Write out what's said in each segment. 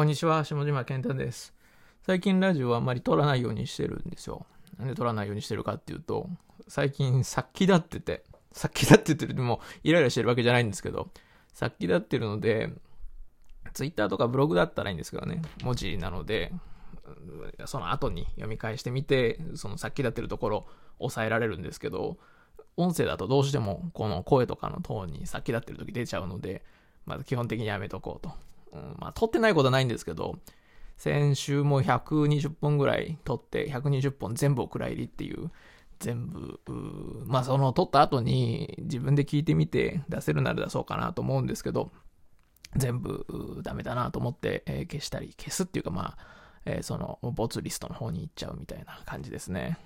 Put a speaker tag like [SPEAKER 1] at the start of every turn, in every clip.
[SPEAKER 1] こんにちは、下島健太です。最近ラジオはあんまり撮らないようにしてるんですよ。なんで撮らないようにしてるかっていうと、最近先立ってて、先立っててるでもイライラしてるわけじゃないんですけど、先立ってるので、ツイッターとかブログだったらいいんですけどね、文字なので、その後に読み返してみて、その先立ってるところ抑えられるんですけど、音声だとどうしてもこの声とかのトーンに先立ってる時出ちゃうので、まず基本的にやめとこうと。うん、まあ、撮ってないことはないんですけど、先週も120本ぐらい撮って、120本全部お蔵入りっていう、全部、まあその撮った後に自分で聞いてみて出せるなら出そうかなと思うんですけど、全部ダメだなと思って、えー消したり、消すっていうかまあ、えーそのボツリストの方に行っちゃうみたいな感じですね。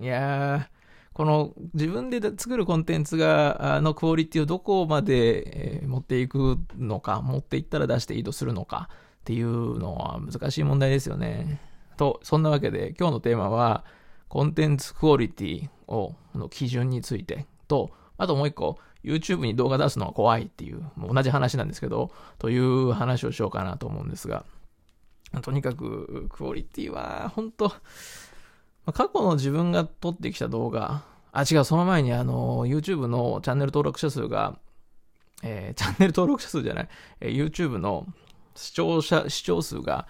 [SPEAKER 1] いやー、この自分で作るコンテンツが、のクオリティをどこまで、持っていくのか、持っていったら出していいとするのかっていうのは難しい問題ですよね。と、そんなわけで今日のテーマは、コンテンツクオリティを、の基準についてと、あともう一個、YouTube に動画出すのは怖いっていう、もう同じ話なんですけど、という話をしようかなと思うんですが、とにかくクオリティは本当過去の自分が撮ってきた動画、あ、違う、その前にあの、YouTube のチャンネル登録者数が、えーチャンネル登録者数じゃない、えー YouTube の視聴者、視聴数が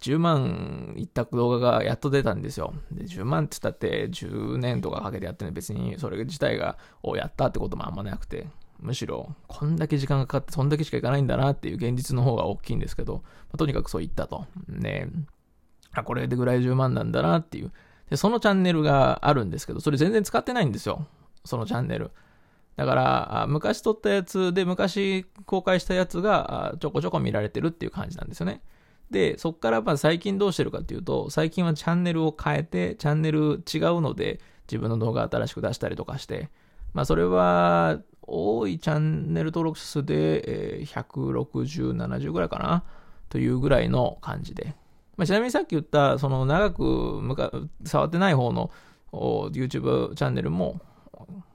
[SPEAKER 1] 10万いった動画がやっと出たんですよ。で、10万って言ったって10年とかかけてやってる別にそれ自体が、をやったってこともあんまなくて、むしろ、こんだけ時間がかかってそんだけしかいかないんだなっていう現実の方が大きいんですけど、まあとにかくそう言ったと。ねあ、これでぐらい10万なんだなっていう。で、そのチャンネルがあるんですけど、それ全然使ってないんですよ。そのチャンネル。だから、昔撮ったやつで、昔公開したやつがちょこちょこ見られてるっていう感じなんですよね。で、そっからまあ最近どうしてるかっていうと、最近はチャンネルを変えて、チャンネル違うので、自分の動画新しく出したりとかして、まあそれは、多いチャンネル登録数で、えー160、70ぐらいかな？というぐらいの感じで。まあ、ちなみにさっき言った、その長くむか触ってない方の YouTube チャンネルも、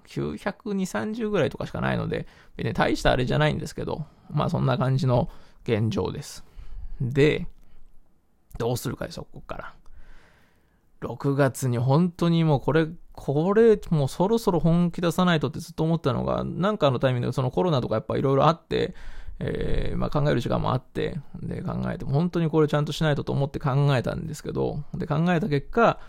[SPEAKER 1] 920、30ぐらいとかしかないので、別に大したあれじゃないんですけど、まあそんな感じの現状です。で、どうするかですよ、ここから。6月に本当にもうこれ、これ、もうそろそろ本気出さないとってずっと思ったのが、なんかのタイミングでそのコロナとかやっぱいろいろあって、えーまあ、考える時間もあって、で考えて、本当にこれちゃんとしないとと思って考えたんですけど、で考えた結果、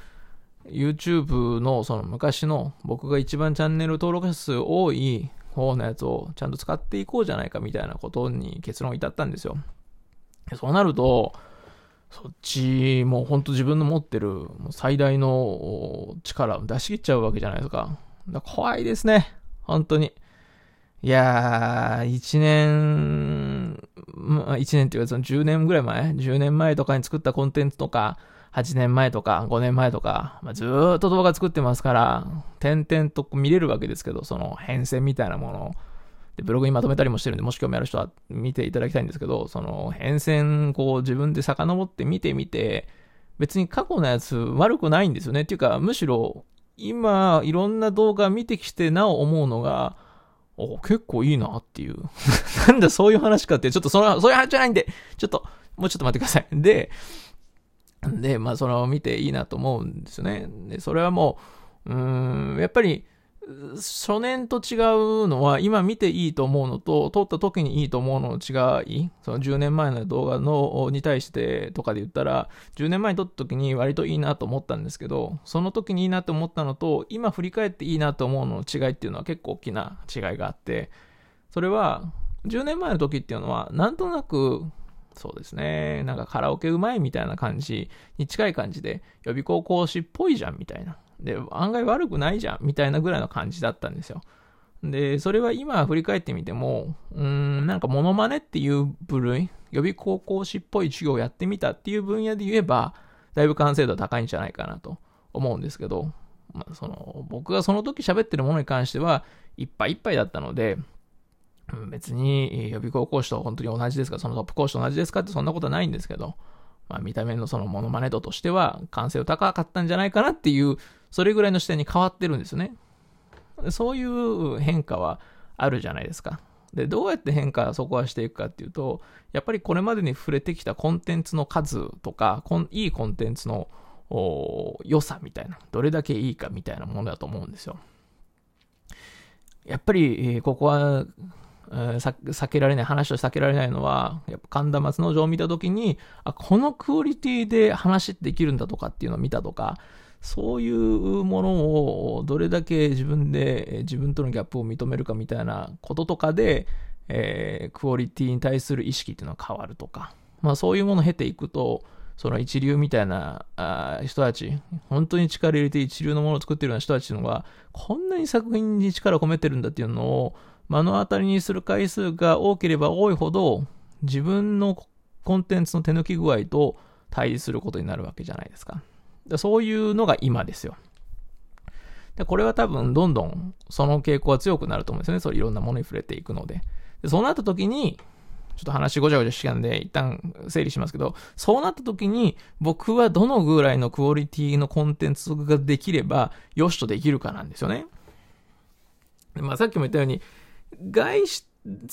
[SPEAKER 1] YouTube のその昔の僕が一番チャンネル登録者数多い方のやつをちゃんと使っていこうじゃないかみたいなことに結論を至ったんですよ。そうなると、そっち、もう本当自分の持ってる最大の力を出し切っちゃうわけじゃないですか。だか怖いですね。本当に。いやー、一年、まあ一年っていうかその10年ぐらい前 ?10 年前とかに作ったコンテンツとか、8年前とか5年前とか、まあ、ずーっと動画作ってますから、点々と見れるわけですけど、その変遷みたいなもの。で、ブログにまとめたりもしてるんで、もし興味ある人は見ていただきたいんですけど、その変遷、こう自分で遡って見てみて、別に過去のやつ悪くないんですよね。っていうか、むしろ、今、いろんな動画見てきてなお思うのが、お、結構いいなっていう。なんだそういう話かって、ちょっとその、そういう話じゃないんで、ちょっと、もうちょっと待ってください。で、で、まあ、それを、見ていいなと思うんですよね。で、それはもう、うーん、やっぱり、初年と違うのは、今見ていいと思うのと、撮った時にいいと思うのの違い、その10年前の動画の、に対してとかで言ったら、10年前に撮った時に割といいなと思ったんですけど、その時にいいなと思ったのと、今振り返っていいなと思うのの違いっていうのは結構大きな違いがあって、それは、10年前の時っていうのは、なんとなく、そうですね。なんかカラオケうまいみたいな感じに近い感じで、予備校講師っぽいじゃんみたいな。で、案外悪くないじゃんみたいなぐらいの感じだったんですよ。で、それは今振り返ってみても、うん、なんかモノマネっていう部類、予備高校講師っぽい授業をやってみたっていう分野で言えば、だいぶ完成度は高いんじゃないかなと思うんですけど、まあ、その、僕がその時喋ってるものに関しては、いっぱいいっぱいだったので、別に予備校講師と本当に同じですか、そのトップ講師と同じですかってそんなことはないんですけど、まあ見た目のそのモノマネ度としては完成度高かったんじゃないかなっていう、それぐらいの視点に変わってるんですよね。そういう変化はあるじゃないですか。で、どうやって変化、そこはしていくかっていうと、やっぱりこれまでに触れてきたコンテンツの数とか、いいコンテンツの良さみたいな、どれだけいいかみたいなものだと思うんですよ。やっぱり、ここは、避けられない、話を避けられないのは、やっぱ神田松之丞を見たときに、あ、このクオリティで話できるんだとかっていうのを見たとか、そういうものをどれだけ自分で自分とのギャップを認めるかみたいなこととかで、えー、クオリティに対する意識っていうのは変わるとか、まあそういうものを経ていくと、その一流みたいなあ人たち、本当に力入れて一流のものを作ってるような人たちのが、こんなに作品に力を込めてるんだっていうのを目の当たりにする回数が多ければ多いほど、自分のコンテンツの手抜き具合と対峙することになるわけじゃないですか。そういうのが今ですよ。でこれは多分どんどんその傾向は強くなると思うんですよね。そういろんなものに触れていくので。でそうなった時に、ちょっと話ごちゃごちゃしてたんで、一旦整理しますけど、そうなった時に、僕はどのぐらいのクオリティのコンテンツができれば、よしとできるかなんですよね。まあさっきも言ったように、外し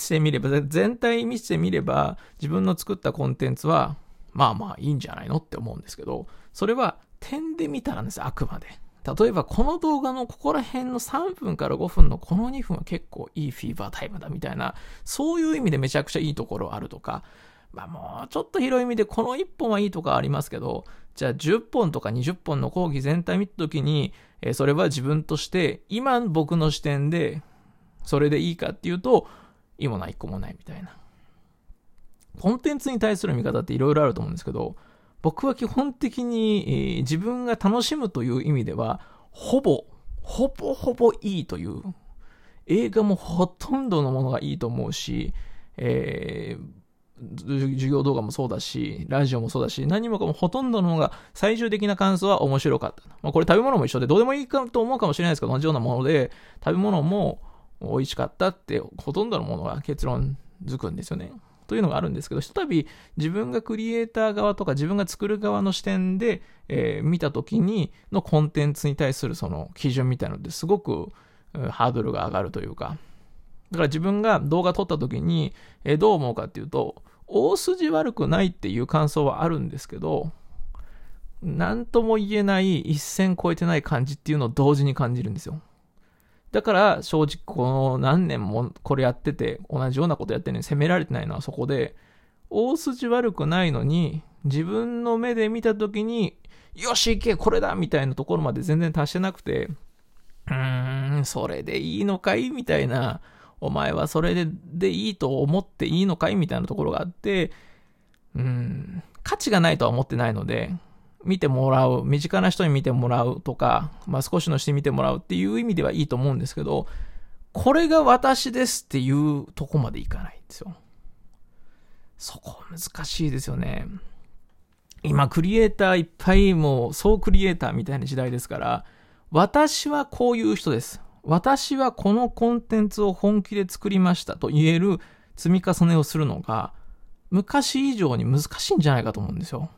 [SPEAKER 1] てみれば、全体見せてみれば、自分の作ったコンテンツは、まあまあいいんじゃないのって思うんですけど、それは点で見たらですあくまで。例えばこの動画のここら辺の3分から5分のこの2分は結構いいフィーバータイムだみたいな、そういう意味でめちゃくちゃいいところあるとか、まあもうちょっと広い意味でこの1本はいいとかありますけど、じゃあ10本とか20本の講義全体見たときに、それは自分として今僕の視点でそれでいいかっていうと、いいもない一個もないみたいな。コンテンツに対する見方っていろいろあると思うんですけど、僕は基本的に、えー、自分が楽しむという意味では、ほぼ、ほぼほぼいいという。映画もほとんどのものがいいと思うし、えー、授業動画もそうだし、ラジオもそうだし、何もかもほとんどのものが最終的な感想は面白かった。まあこれ食べ物も一緒でどうでもいいかと思うかもしれないですけど、同じようなもので、食べ物も美味しかったってほとんどのものが結論づくんですよね。というのがあるんですけど、ひとたび自分がクリエイター側とか自分が作る側の視点で、えー、見た時にのコンテンツに対するその基準みたいなのですごく、ハードルが上がるというか、だから自分が動画撮った時に、えー、どう思うかっていうと、大筋悪くないっていう感想はあるんですけど、なんとも言えない一線超えてない感じっていうのを同時に感じるんですよ。だから正直この何年もこれやってて同じようなことやってるのに責められてないのはそこで大筋悪くないのに自分の目で見た時によし行けこれだみたいなところまで全然達してなくてうーんそれでいいのかい？みたいなお前はそれででいいと思っていいのかい？みたいなところがあってうん価値がないとは思ってないので見てもらう、身近な人に見てもらうとか、まあ少しのして見てもらうっていう意味ではいいと思うんですけど、これが私ですっていうとこまでいかないんですよ。そこ難しいですよね。今クリエイターいっぱいもう総クリエイターみたいな時代ですから、私はこういう人です。私はこのコンテンツを本気で作りましたと言える積み重ねをするのが昔以上に難しいんじゃないかと思うんですよ。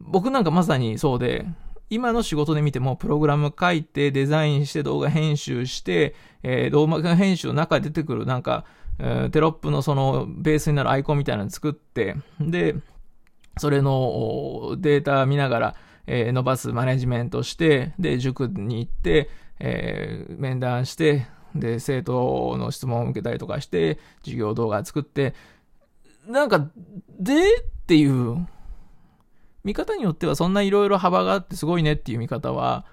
[SPEAKER 1] 僕なんかまさにそうで、今の仕事で見ても、プログラム書いて、デザインして、動画編集して、えー、動画編集の中で出てくるなんか、えー、テロップのそのベースになるアイコンみたいなの作って、で、それのデータ見ながら、えー、伸ばすマネジメントして、で、塾に行って、えー、面談して、で、生徒の質問を受けたりとかして、授業動画作って、なんか、でっていう、見方によってはそんないろいろ幅があってすごいねっていう見方は、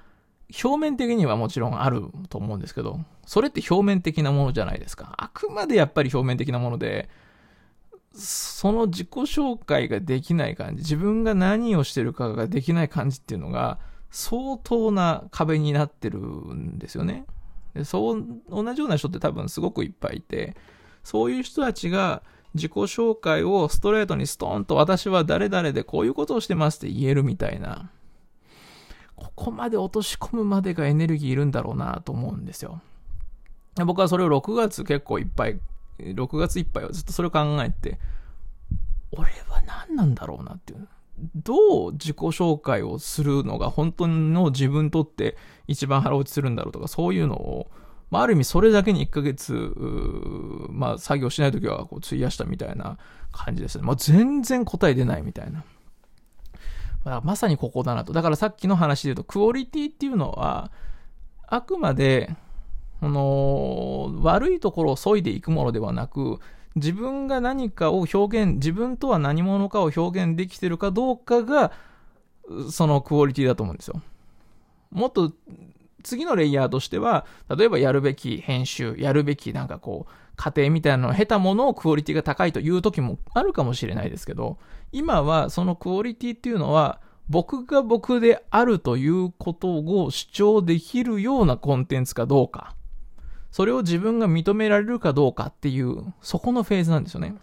[SPEAKER 1] 表面的にはもちろんあると思うんですけど、それって表面的なものじゃないですか。あくまでやっぱり表面的なもので、その自己紹介ができない感じ、自分が何をしてるかができない感じっていうのが、相当な壁になってるんですよね。でそう、同じような人って多分すごくいっぱいいて、そういう人たちが自己紹介をストレートにストーンと私は誰々でこういうことをしてますって言えるみたいな、ここまで落とし込むまでがエネルギーいるんだろうなと思うんですよ。僕はそれを6月結構いっぱい、6月いっぱいはずっとそれを考えて、俺は何なんだろうなっていう。どう自己紹介をするのが本当の自分にとって一番腹落ちするんだろうとか、そういうのを、まあ、ある意味それだけに1ヶ月、まあ、作業しないときはこう費やしたみたいな感じですね。まあ、全然答え出ないみたいな。まあ、まさにここだなと。だからさっきの話で言うと、クオリティっていうのは、あくまで、この、悪いところを削いでいくものではなく、自分が何かを表現、自分とは何者かを表現できてるかどうかが、そのクオリティだと思うんですよ。もっと次のレイヤーとしては、例えばやるべき編集、やるべきなんかこう、過程みたいなのを経たものをクオリティが高いという時もあるかもしれないですけど、今はそのクオリティっていうのは、僕が僕であるということを主張できるようなコンテンツかどうか、それを自分が認められるかどうかっていう、そこのフェーズなんですよね。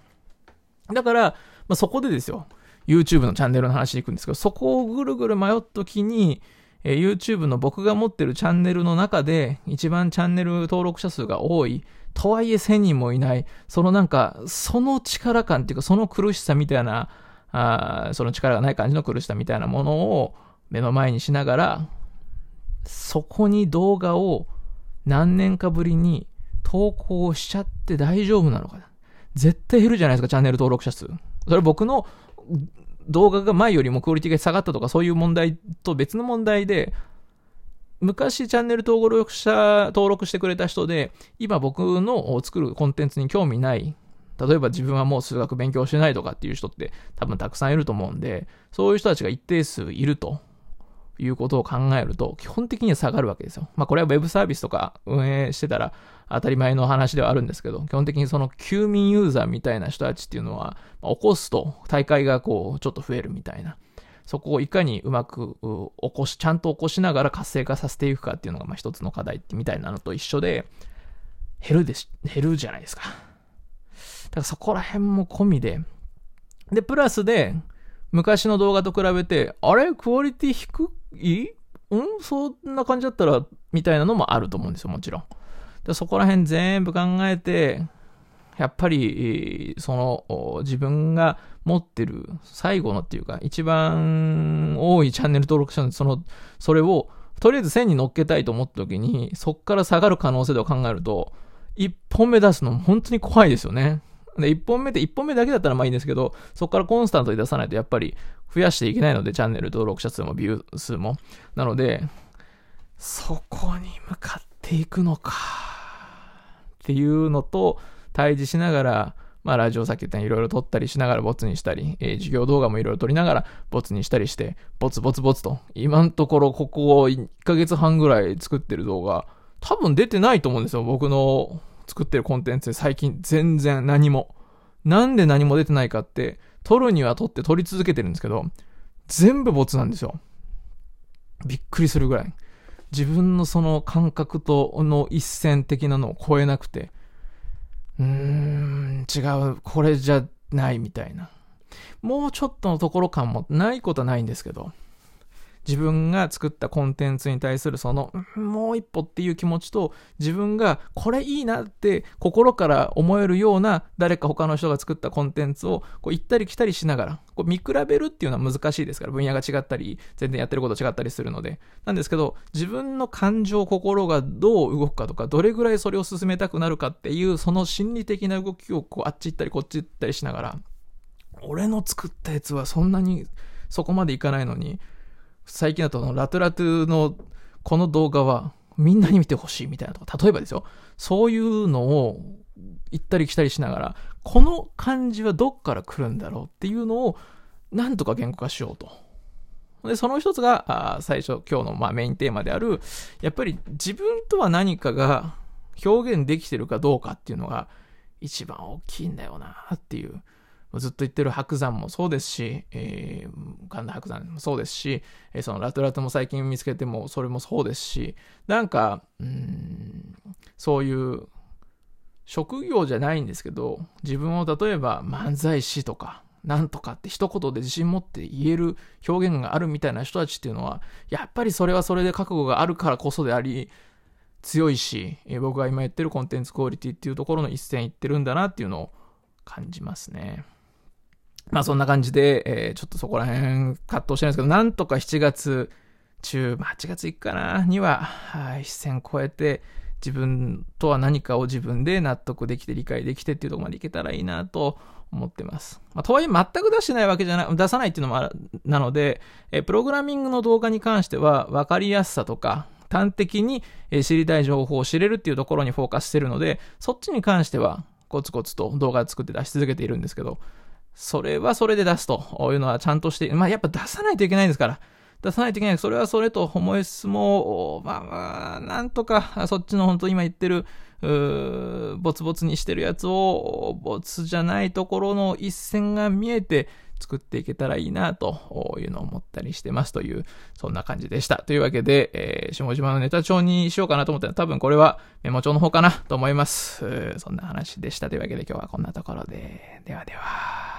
[SPEAKER 1] だから、まあ、そこでですよ、YouTube のチャンネルの話に行くんですけど、そこをぐるぐる迷った時に、えー、YouTube の僕が持ってるチャンネルの中で、一番チャンネル登録者数が多い、とはいえ1000人もいない、そのなんか、その力感っていうか、その苦しさみたいな、あその力がない感じの苦しさみたいなものを目の前にしながら、そこに動画を何年かぶりに投稿しちゃって大丈夫なのかな絶対減るじゃないですか、チャンネル登録者数。それ僕の動画が前よりもクオリティが下がったとかそういう問題と別の問題で、昔チャンネル登録者、登録してくれた人で、今僕の作るコンテンツに興味ない、例えば自分はもう数学勉強してないとかっていう人って多分たくさんいると思うんで、そういう人たちが一定数いると。いうことを考えると、基本的には下がるわけですよ。まあこれは Web サービスとか運営してたら当たり前の話ではあるんですけど、基本的にその休眠ユーザーみたいな人たちっていうのは、まあ、起こすと大会がこうちょっと増えるみたいな。そこをいかにうまく起こし、ちゃんと起こしながら活性化させていくかっていうのがまあ一つの課題みたいなのと一緒で、減るでし、減るじゃないですか。だからそこら辺も込みで、で、プラスで、昔の動画と比べて、あれ？クオリティ低いうん？そんな感じだったら、みたいなのもあると思うんですよ、もちろん。でそこら辺全部考えて、やっぱり、その、自分が持ってる最後のっていうか、一番多いチャンネル登録者の、その、それを、とりあえず1000に乗っけたいと思った時に、そっから下がる可能性を考えると、1本目出すの本当に怖いですよね。で、1本目って1本目だけだったらまあいいんですけど、そこからコンスタントに出さないとやっぱり増やしていけないので、チャンネル登録者数もビュー数も。なので、そこに向かっていくのか。っていうのと対峙しながら、まあ、ラジオさっき言ったようにいろいろ撮ったりしながらボツにしたり、えー、授業動画もいろいろ撮りながらボツにしたりして、ボツボツボツと、今のところここ1ヶ月半ぐらい作ってる動画、多分出てないと思うんですよ。僕の作ってるコンテンツで最近全然何も。なんで何も出てないかって、撮るには撮って撮り続けてるんですけど、全部ボツなんですよ。びっくりするぐらい。自分のその感覚との一線的なのを超えなくて、うーん、違う、これじゃないみたいな。もうちょっとのところ感もないことはないんですけど、自分が作ったコンテンツに対するその、もう一歩っていう気持ちと、自分がこれいいなって心から思えるような誰か他の人が作ったコンテンツをこう行ったり来たりしながら、こう見比べるっていうのは難しいですから、分野が違ったり、全然やってること違ったりするので。なんですけど、自分の感情、心がどう動くかとか、どれぐらいそれを進めたくなるかっていう、その心理的な動きをこうあっち行ったりこっち行ったりしながら、俺の作ったやつはそんなにそこまでいかないのに、最近だとラトラトゥのこの動画はみんなに見てほしいみたいなとか、例えばですよ、そういうのを行ったり来たりしながら、この感じはどっから来るんだろうっていうのを、なんとか言語化しようと。で、その一つが、あ最初、今日のまあメインテーマである、やっぱり自分とは何かが表現できてるかどうかっていうのが一番大きいんだよなっていう。ずっと言ってる白山もそうですし、えー、神田白山もそうですし、えー、そのラトラトも最近見つけてもそれもそうですし、なんか、うん、そういう職業じゃないんですけど、自分を例えば漫才師とか、なんとかって一言で自信持って言える表現があるみたいな人たちっていうのは、やっぱりそれはそれで覚悟があるからこそであり、強いし、えー、僕が今言ってるコンテンツクオリティっていうところの一線いってるんだなっていうのを感じますね。まあそんな感じで、えー、ちょっとそこら辺葛藤してるんですけど、なんとか7月中、まあ8月いくかな、には、はい、一線超えて、自分とは何かを自分で納得できて理解できてっていうところまでいけたらいいなと思ってます。まあ、とはいえ全く出してないわけじゃない、出さないっていうのもある、なので、えプログラミングの動画に関しては分かりやすさとか、端的に知りたい情報を知れるっていうところにフォーカスしてるので、そっちに関してはコツコツと動画作って出し続けているんですけど、それはそれで出すというのはちゃんとして、まあやっぱ出さないといけないんですから、出さないといけない。それはそれと思いつつも、まあまあ、なんとか、そっちの本当今言ってる、うボツボツにしてるやつを、ボツじゃないところの一線が見えて、作っていけたらいいなというのを思ったりしてますという、そんな感じでした。というわけで、えー、下島のネタ帳にしようかなと思ったら多分これはメモ帳の方かなと思います？そんな話でした。というわけで今日はこんなところで、ではでは。